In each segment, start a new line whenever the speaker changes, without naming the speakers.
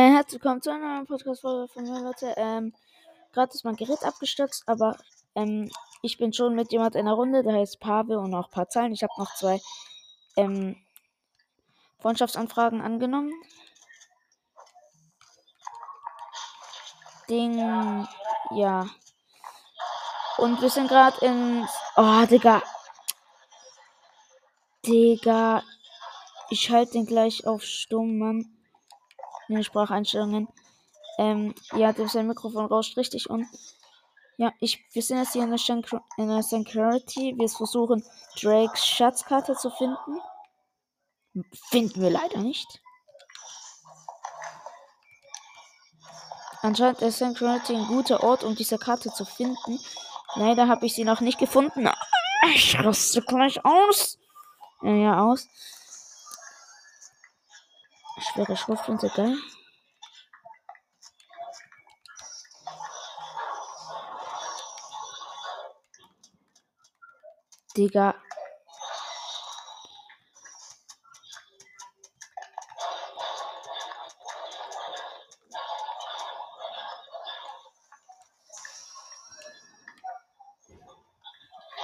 Äh, herzlich willkommen zu einer neuen Podcast-Folge von mir, Leute. Ähm, gerade ist mein Gerät abgestürzt, aber ähm, ich bin schon mit jemand in der Runde, der heißt Pavel und auch ein paar Zahlen. Ich habe noch zwei ähm, Freundschaftsanfragen angenommen. Ding, ja. Und wir sind gerade in. Oh, Digga. Digga. Ich schalte den gleich auf Stumm, Mann. In den Spracheinstellungen. Ähm, ja, sein Mikrofon rauscht richtig und. Ja, ich, wir sind jetzt hier in der, Shankr in der Security. Wir versuchen, Drakes Schatzkarte zu finden. Finden wir leider nicht. Anscheinend ist Security ein guter Ort, um diese Karte zu finden. Leider habe ich sie noch nicht gefunden. Ich raste gleich aus. Ja, aus. Schwere Schrotflinte, geil. Digga.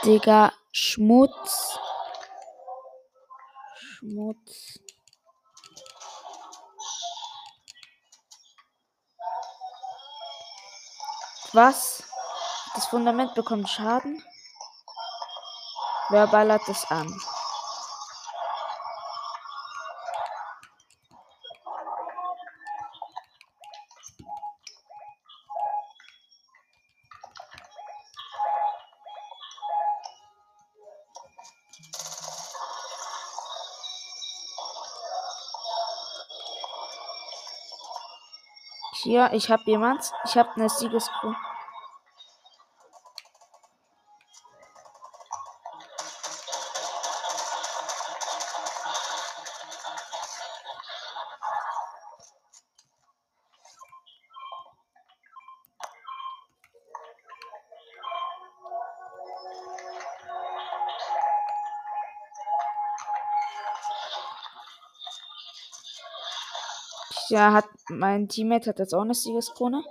Digga, Schmutz. Schmutz. Was? Das Fundament bekommt Schaden? Wer ballert es an? Hier, ich habe jemand. Ich habe eine Siegeskrone. Ja, hat mein Teammate hat jetzt auch eine Siegeskrone.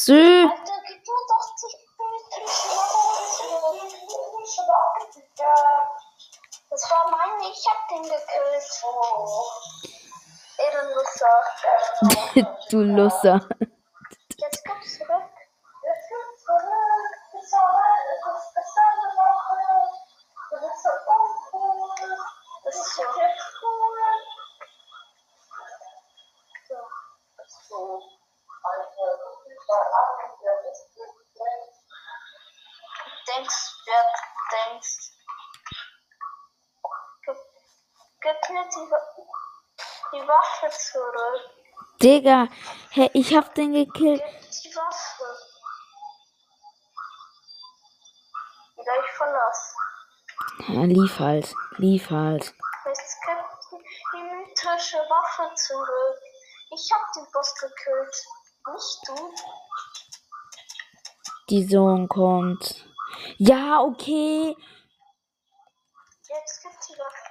Sü.
Alter, gib mir doch die elektrische Waffe. Das war meine, ich hab den gekillt. Ehrenloser.
du Lusser.
Jetzt kommst du zurück. Jetzt kommst du zurück. Das ist dasselbe Woche. Du bist so uncool. Das ist so cool. So. So. Denkst, wer denkst. Gib, gib mir die, Wa- die Waffe zurück.
Digga, hä, ich hab den gekillt.
Die Waffe. Wieder ich.
Ja, lief halt. Lief halt.
Jetzt gib die mythische Waffe zurück. Ich hab den Boss gekillt. Nicht du.
Die Sohn kommt. Ja, okay.
Jetzt gibt's die Waffe.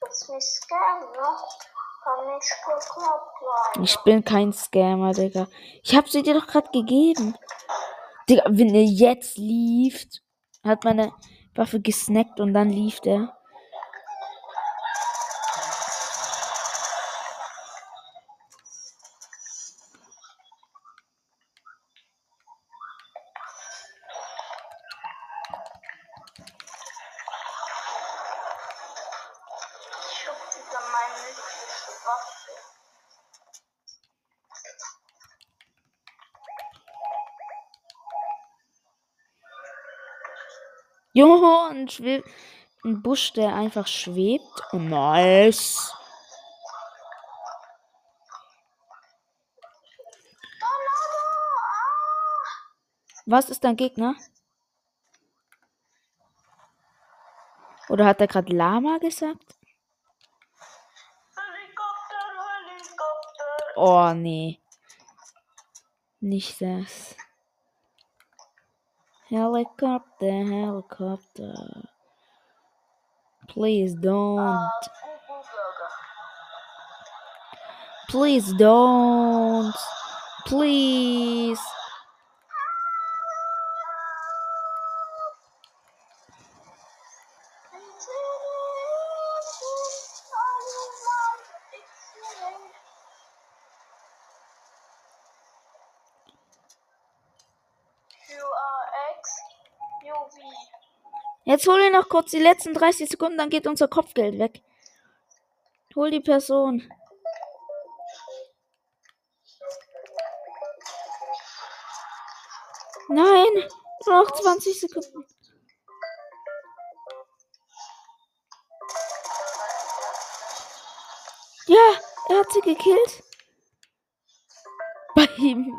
Das ist nicht Scam,
Ich bin kein Scammer, Digga. Ich hab sie dir doch gerade gegeben. Digga, wenn er jetzt lief, hat meine Waffe gesnackt und dann lief der. Jo, ein, ein Busch, der einfach schwebt. Oh, nice. Was ist dein Gegner? Oder hat er gerade Lama gesagt?
Helikopter, Helikopter.
Oh, nee. Nicht das. Helicopter, helicopter. Please don't. Please don't. Please. Jetzt hol ihn noch kurz die letzten 30 Sekunden, dann geht unser Kopfgeld weg. Hol die Person. Nein, noch 20 Sekunden. Ja, er hat sie gekillt. Bei ihm.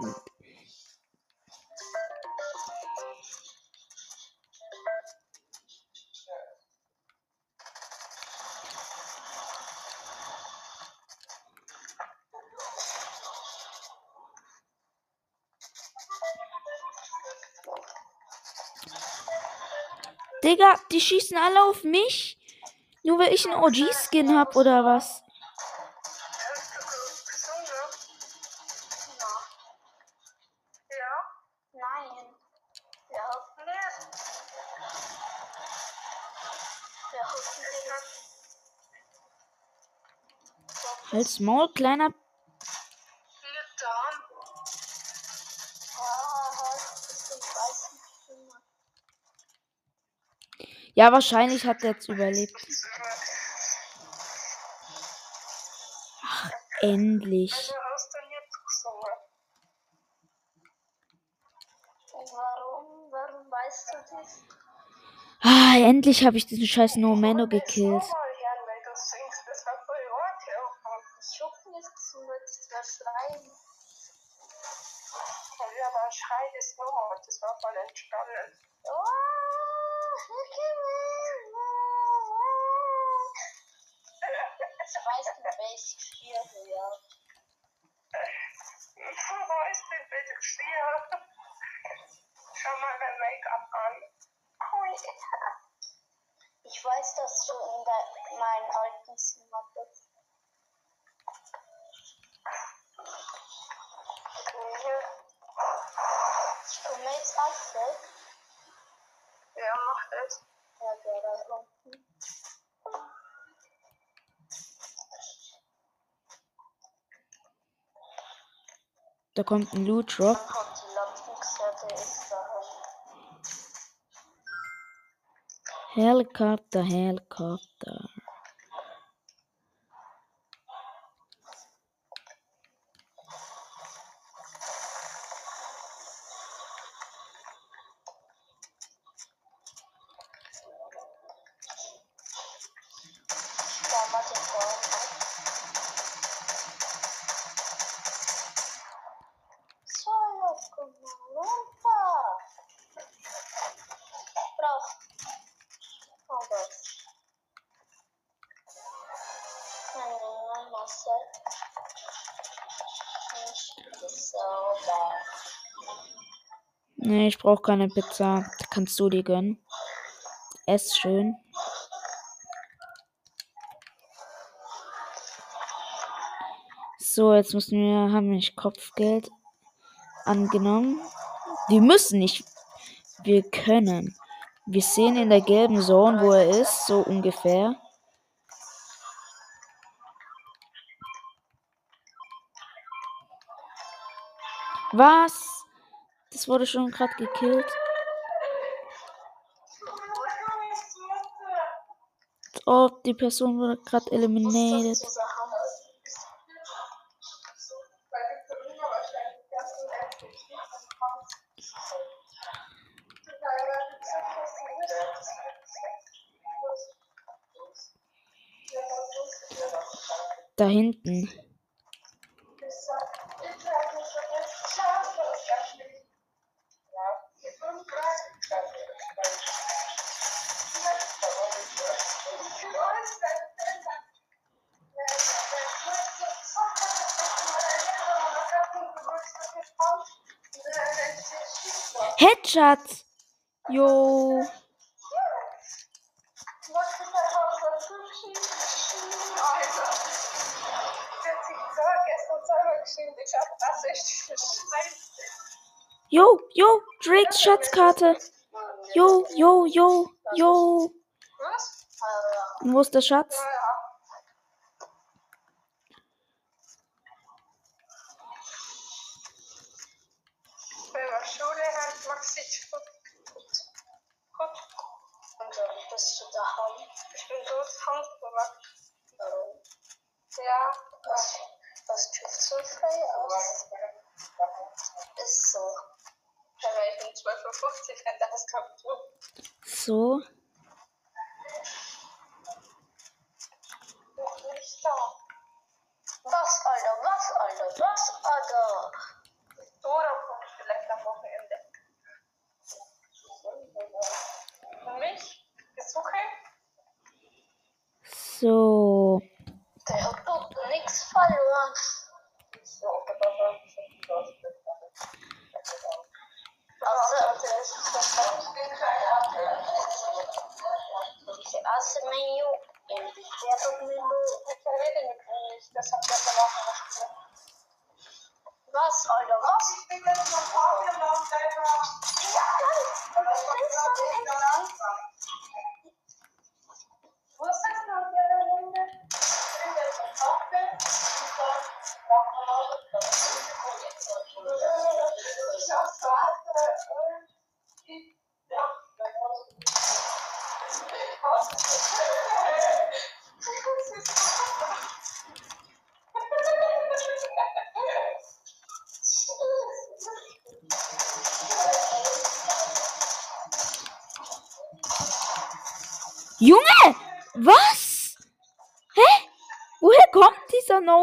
Digga, die schießen alle auf mich. Nur weil ich einen OG-Skin hab oder was?
Hast du gesungen? Ja,
wahrscheinlich hat er jetzt überlebt. Endlich.
Du das?
Ah, endlich habe ich diesen scheiß No Mano gekillt.
Mal, Jan, wenn du singst, das war voll Ort, Ich hab nicht gesungen, das war Schreien. Ja, dann schreit es nochmal, das war voll entspannend. Ich weiß nicht, welches Spiel, ja. Wo ist denn bitte Spiel? Schau mal dein Make-up an. Ich weiß, dass du in der, meinen alten Zimmer bist. Du möchtest Axel? Ja, mach das. Ja, der da unten.
Da kommt ein Loot Drop. Helikopter, Helikopter.
Bad.
Nee, ich brauche keine Pizza. Kannst du die gönnen? Ess schön. So, jetzt müssen wir, haben wir Kopfgeld angenommen. Wir müssen nicht. Wir können. Wir sehen in der gelben Zone, wo er ist, so ungefähr. Was? Das wurde schon gerade gekillt. Ob oh, die Person wurde gerade eliminiert. Da hinten. Headshot. Jo. Jo, jo, Drakes Schatzkarte. Jo, jo, jo, jo. Wo ist der Schatz?
Ja. was, was frei aus. Ist so. Da war ich um 12.50 Uhr an das Kapitel.
So.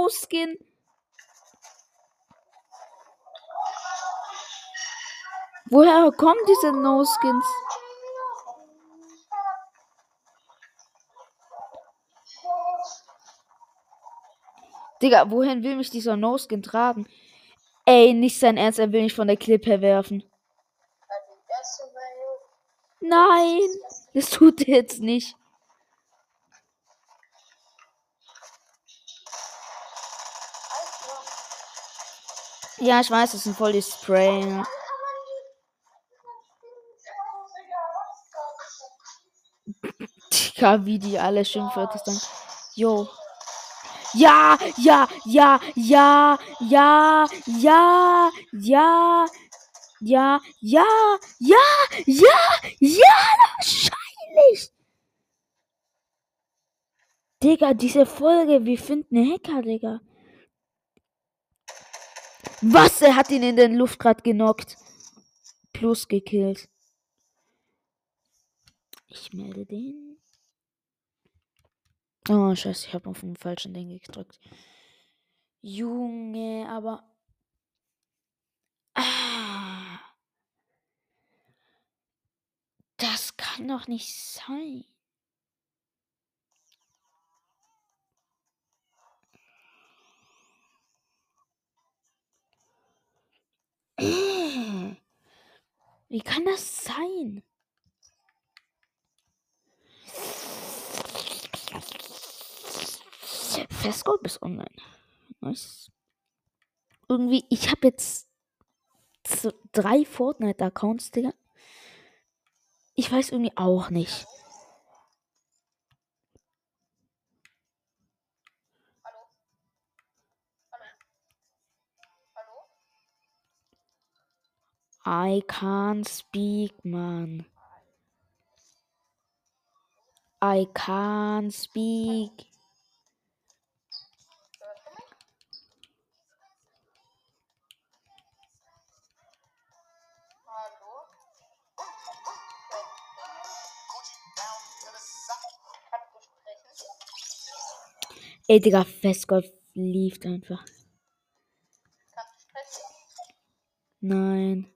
No-Skin? Woher kommen diese No-Skins? Digga, wohin will mich dieser No-Skin tragen? Ey, nicht sein Ernst, er will mich von der Klippe werfen. Nein, das tut er jetzt nicht. Ja, ich weiß, das sind voll die Spray. ne? Digga, wie die alle Schimpfwörter sagen. Jo. Ja, ja, ja, ja, ja, ja, ja, ja, ja, ja, ja, ja, wahrscheinlich. Digga, diese Folge, wir finden Hacker, Digga. Was? Er hat ihn in den Luft grad genockt. Plus gekillt. Ich melde den. Oh, scheiße, ich habe auf den falschen Ding gedrückt. Junge, aber. Ah. Das kann doch nicht sein. Wie kann das sein? Festgold bis online. Nice. Irgendwie, ich habe jetzt drei Fortnite-Accounts, Digga. Ich weiß irgendwie auch nicht. I can't speak, man. I can't speak. Ey, Digga, Festgolf lief einfach. Nein.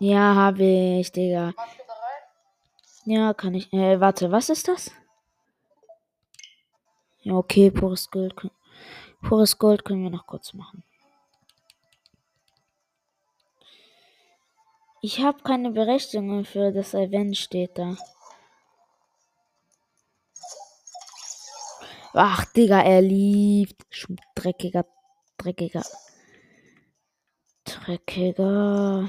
Ja, habe ich, Digga. Ja, kann ich. Äh, warte, was ist das? Ja, okay, pures Gold. Pures Gold können wir noch kurz machen. Ich habe keine Berechtigung für das Event, steht da. Ach, Digga, er liebt. Dreckiger, dreckiger. Dreckiger.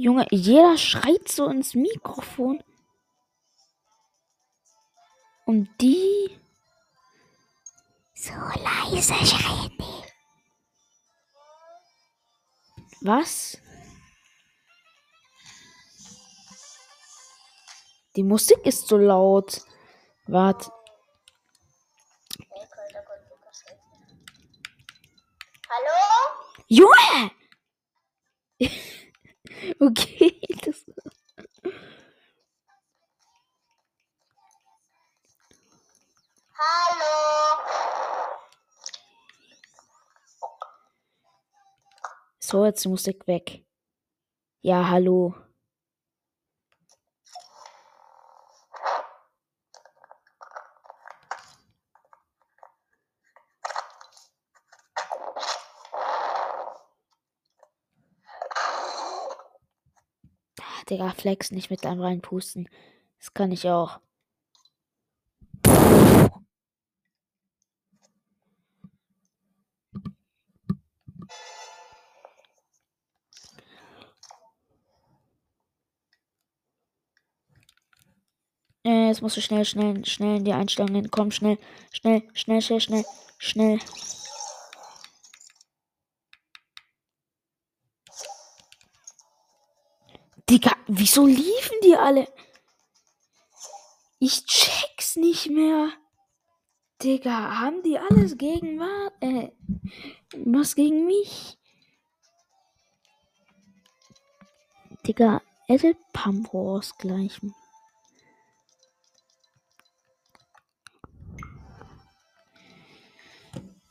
Junge, jeder schreit so ins Mikrofon. Und die. So leise schreien die. Was? Die Musik ist so laut.
Lukas Hallo?
Junge! okay, das.
Hallo?
So, jetzt die Musik weg. Ja, hallo. Ah, Digga, Flex nicht mit einem reinpusten. Das kann ich auch. Äh, jetzt musst du schnell, schnell, schnell in die Einstellungen kommen. Schnell, schnell, schnell, schnell, schnell, schnell. Digga, wieso liefen die alle? Ich check's nicht mehr. Digga, haben die alles gegen was? Äh, was gegen mich? Digga, Edit Pump ausgleichen.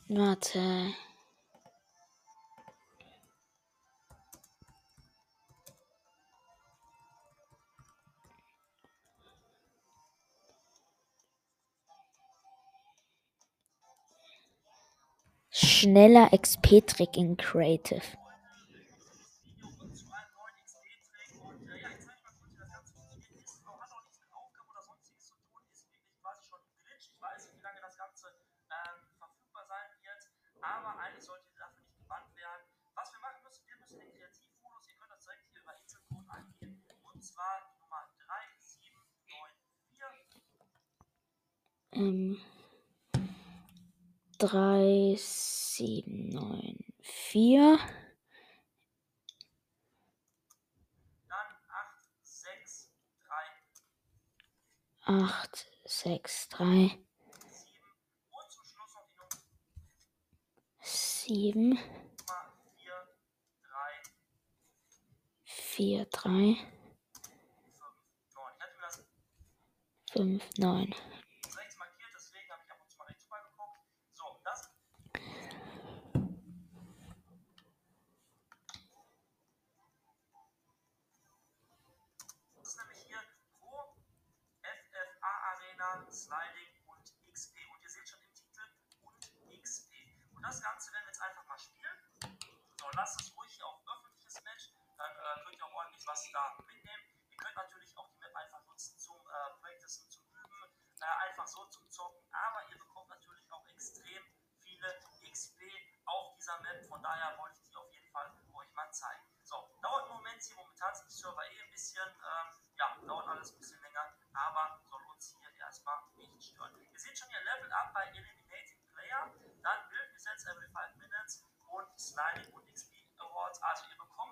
Warte. Schneller XP-Trick in Creative.
Aber eigentlich sollte die Sache nicht gebannt werden. Was wir machen müssen, wir müssen den Kreativmodus, ihr könnt das direkt hier über Inselcode eingeben. Und zwar die Nummer 3794.
Ähm, drei, sieben, neun, vier,
Dann 863
acht, sechs, drei,
7 und zum Schluss noch die Nummer.
Sieben,
4, 3,
vier, drei,
5, 9. Ich hatte mir das
fünf, neun.
rechts markiert, deswegen habe ich ab und zu mal rechts rüber geguckt. So, das ist nämlich hier Pro FFA Sliding und XP. Und ihr seht schon im Titel und XP. Und das Ganze werden wir jetzt einfach mal spielen. So, lasst es ruhig hier auf öffentliches Match, dann äh, könnt ihr auch ordentlich was da mitnehmen. Ihr könnt natürlich auch die Map einfach nutzen zum äh, Practicen, zum Üben, äh, einfach so zum Zocken. Aber ihr bekommt natürlich auch extrem viele XP auf dieser Map. Von daher wollte ich die auf jeden Fall euch mal zeigen. So, dauert einen Moment hier. Momentan sind die Server eh ein bisschen, ähm, ja, dauert alles ein bisschen länger, aber soll uns hier erstmal nicht stören. Ihr Level Up bei Eliminating Player, dann Bildgesetz every 5 Minutes und Sliding und XP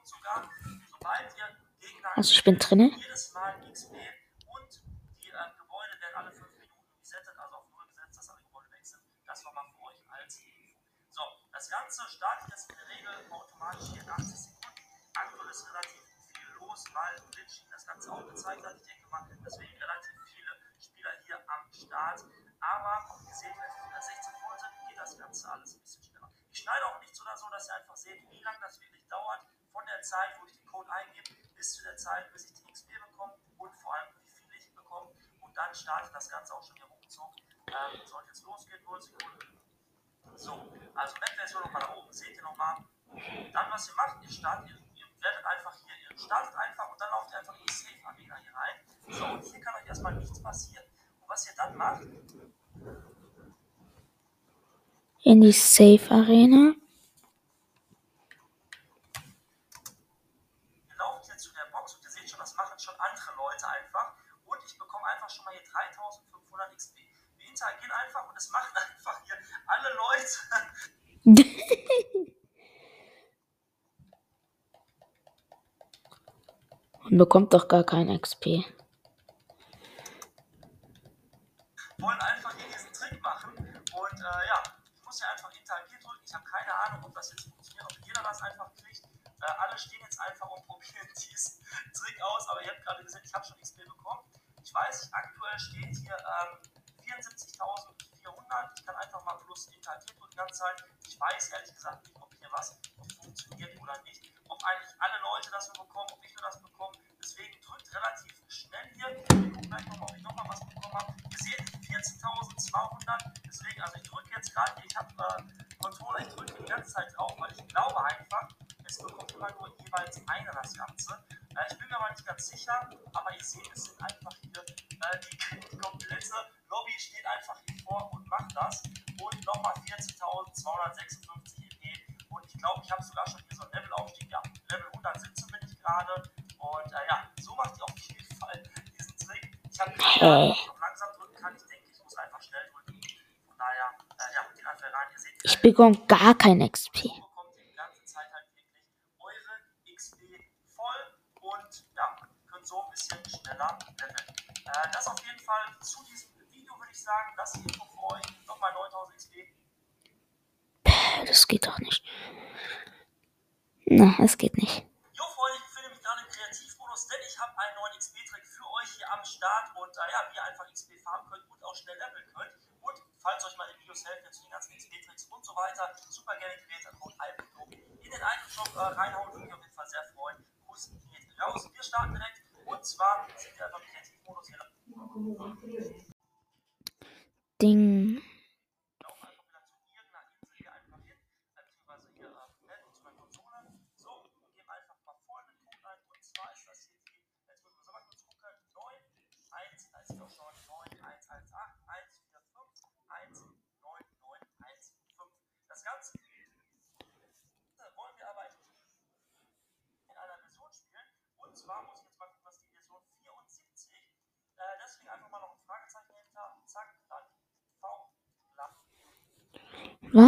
sogar, sobald ihr Gegner
Also ich bin drinne.
jedes Mal XP und die ähm, Gebäude werden alle 5 Minuten resettet, also auf 0 gesetzt, dass alle Gebäude weg sind. Das war mal für euch als Info. So, das Ganze startet jetzt in der Regel automatisch hier in 80 Sekunden. Aktuell ist relativ viel los, weil Glitch das Ganze auch gezeigt hat. Ich denke mal, deswegen relativ viele Spieler hier am Start. Aber ihr seht, wenn wir 16 voll sind, geht das Ganze alles ein bisschen schneller. Ich schneide auch nichts oder so, dass ihr einfach seht, wie lange das wirklich dauert, von der Zeit, wo ich den Code eingebe, bis zu der Zeit, bis ich die XP bekomme und vor allem, wie viel ich bekomme. Und dann startet das Ganze auch schon hier ruckzuck. Ähm, sollte jetzt losgehen, 0 Sekunden. So, also Map-Version nochmal da oben, seht ihr nochmal. Dann, was ihr macht, ihr startet, ihr, ihr werdet einfach hier, ihr startet einfach und dann lauft ihr einfach in die Safe-Arena hier rein. So, und hier kann euch erstmal nichts passieren. Was ihr dann macht,
In die Safe Arena.
ihr lauft hier zu der Box und ihr seht schon, das machen schon andere Leute einfach. Und ich bekomme einfach schon mal hier 3500 XP. Wir interagieren einfach und es machen einfach hier alle Leute.
Und bekommt doch gar kein XP.
Trick aus. Aber ihr habt gerade gesehen, ich habe schon XP bekommen. Ich weiß, aktuell steht hier ähm, 74.400. Ich kann einfach mal plus interagieren die ganze Zeit. Ich weiß ehrlich gesagt nicht, ob hier was funktioniert oder nicht. Ob eigentlich alle Leute das nur bekommen, ob ich nur das bekomme. Deswegen drückt relativ schnell hier. Wir gucken gleich nochmal, ob ich nochmal was bekommen habe. Ihr seht 14.200. Deswegen, also ich drücke jetzt gerade, ich habe äh, Controller, ich drücke die ganze Zeit drauf, weil ich glaube einfach, es bekommt immer nur jeweils einer das Ganze. Äh, ich bin mir aber nicht ganz sicher, aber ihr seht, es sind einfach hier äh, die, die komplette Lobby steht einfach hier vor und macht das. Und nochmal 14.256 EP. Und ich glaube, ich habe sogar schon hier so einen Levelaufstieg. Ja, Level 117 bin ich gerade. Und äh, ja, so macht ihr auf jeden Fall diesen Trick. Ich habe noch langsam drücken kann. Ich denke, ich muss einfach schnell drücken. Von daher, äh, ja, geht einfach rein. Ihr seht,
Ich bekomme gar kein XP.
bekommt ihr die ganze Zeit halt wirklich eure XP voll und ja, könnt so ein leveln. Äh, das auf jeden Fall zu diesem Video würde ich sagen, das hier für euch. Nochmal 9000 XP.
Das geht doch nicht. Na, es geht nicht.
Jo Freunde, ich befinde mich gerade im Kreativmodus, denn ich habe einen neuen XP-Trick für euch hier am Start und äh, ja, wie ihr einfach XP farmen könnt und auch schnell leveln könnt. Und falls euch meine Videos helfen zu den ganzen XP-Tricks und so weiter, super gerne gewählt, Code Alpino in den Item-Shop äh, reinhauen, würde mich auf jeden Fall sehr freuen. Kuss geht raus. Wir starten direkt und zwar sind wir einfach im Kreativmodus.
Ding.
laufen einfach wieder zu irgendeiner Insel hier einfach hin, äh, beziehungsweise hier äh, ne, zu meiner Konsole. So, und geben einfach mal folgenden Code ein. Und zwar ist das hier die, jetzt müssen wir so mal kurz gucken, 9, 1, da ist doch schon 9, 1, 1, 8, 1, 4, 5, 1, 9, 9, 1, 5. Das Ganze wollen wir aber in einer Version spielen. Und zwar muss ich jetzt mal gucken, was die Version 74. Äh, deswegen einfach mal noch ein Fragezeichen hinter. Zack, dann V. Lachen.
Was müssen wir 91181451915 Fragezeichen V?
Reich, dann nochmal 74 hinten dran. Dann seid ihr auf jeden Fall auf der sicheren Seite und spielt die richtige Version. So,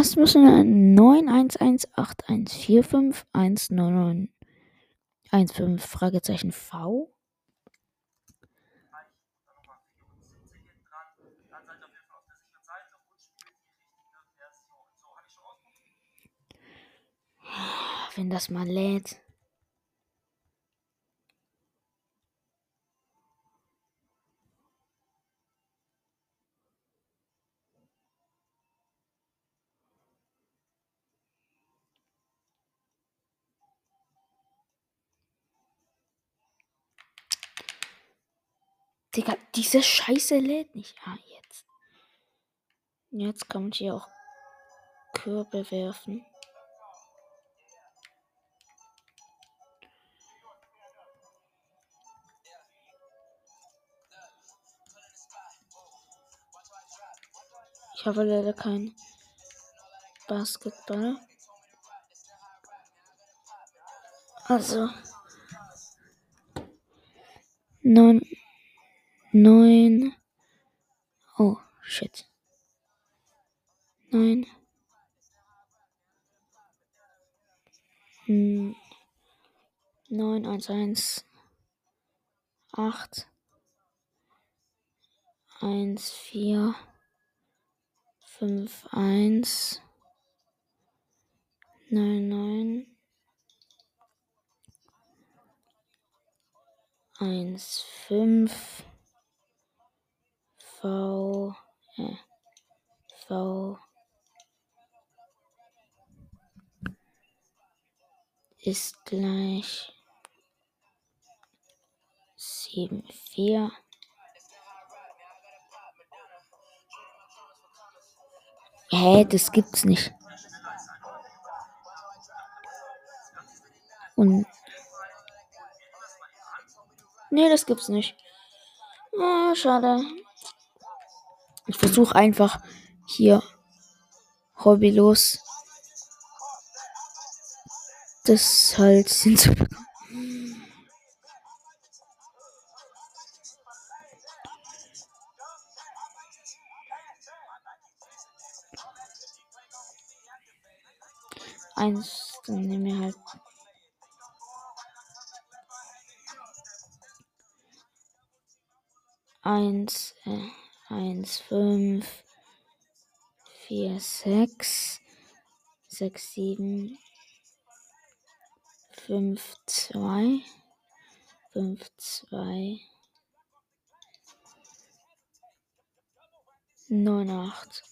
habe ich schon ausprobiert.
Wenn das mal lädt. Digga, diese Scheiße lädt nicht. Ah, jetzt. Jetzt man hier auch Körbe werfen. Ich habe leider kein Basketball. Also. Neun. Neun. Oh, shit. Nein. Hm. neun eins eins acht eins vier fünf eins neun neun eins fünf V ist gleich sieben vier Hä, das gibt's nicht. Und. Nee, das gibt's nicht. Ah, schade. Ich versuche einfach hier hobbylos das halt hinzubekommen. Eins, dann nehmen wir halt. Eins, äh, eins, fünf, vier, sechs, sechs, sieben, fünf, zwei, fünf, zwei, neun, acht.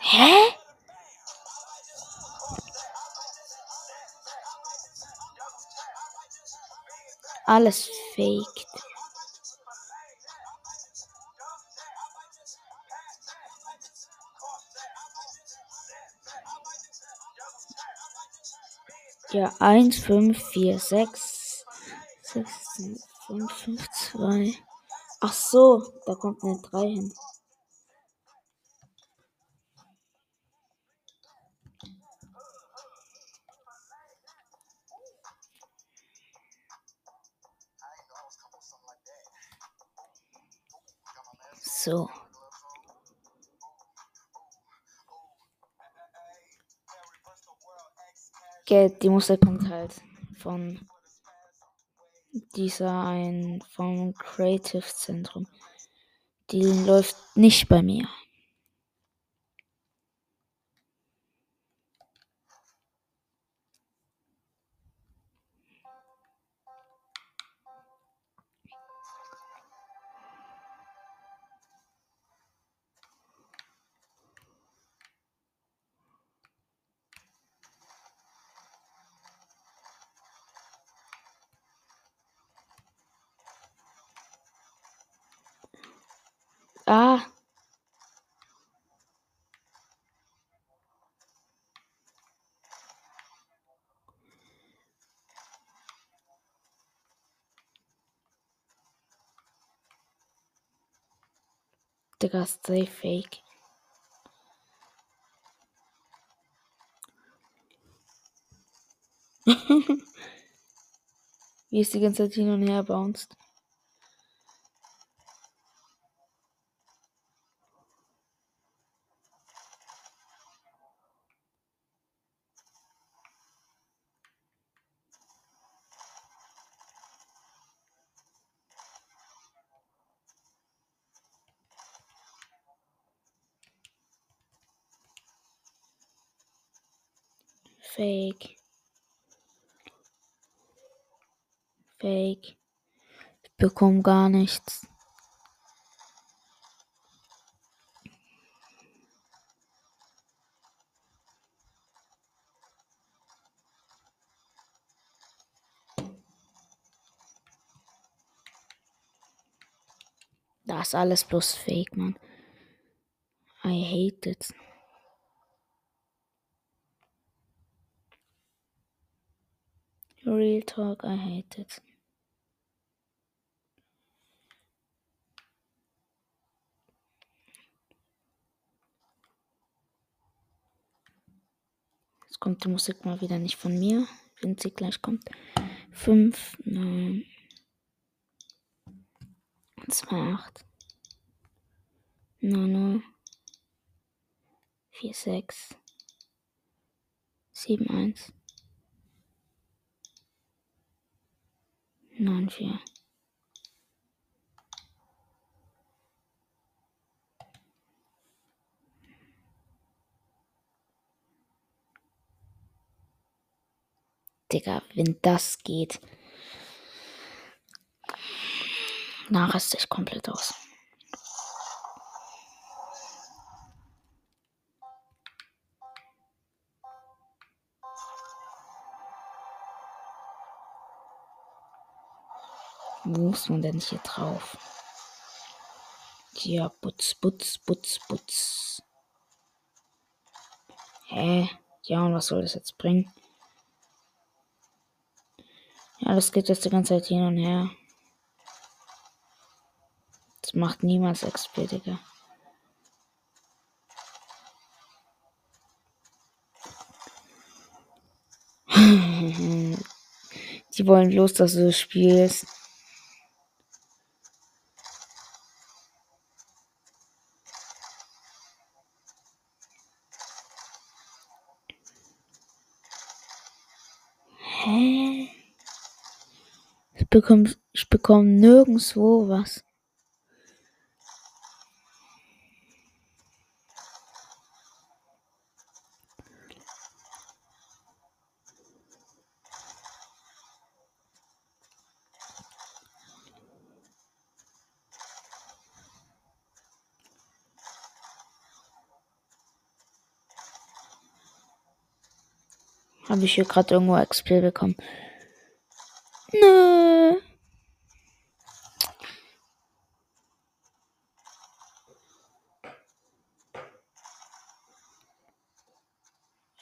Hä? Alles fake. Ja, 1, 5, 4, 6, 6, 5, 5, 2. Ach so, da kommt eine 3 hin. So. Geld, die Musik kommt halt von dieser ein vom Creative Zentrum. Die läuft nicht bei mir. Digga, ist safe fake. Wie es die ganze Zeit hin und her bounced. Fake. Fake. Ich bekomme gar nichts. Das ist alles bloß Fake, man. I hate it. Real talk, I hate it. Jetzt kommt die Musik mal wieder nicht von mir, wenn sie gleich kommt. 5, 9, 2, 8, 9, 0, 4, 6, Sieben eins. Neun vier. Digga, wenn das geht. Na, raste ich komplett aus. Muss man denn hier drauf? Ja, putz, putz, putz, putz. Hä? Ja, und was soll das jetzt bringen? Ja, das geht jetzt die ganze Zeit hin und her. Das macht niemals XP. Die wollen bloß, dass du das spielst. Hä? Ich bekomme, ich bekomme nirgendwo was. Habe ich hier gerade irgendwo XP bekommen? Nö.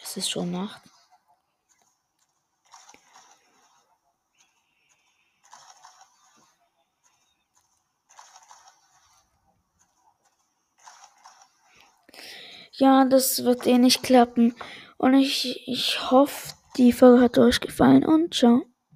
Es ist schon Nacht. Ja, das wird eh nicht klappen. Und ich, ich hoffe, die Folge hat euch gefallen und ciao.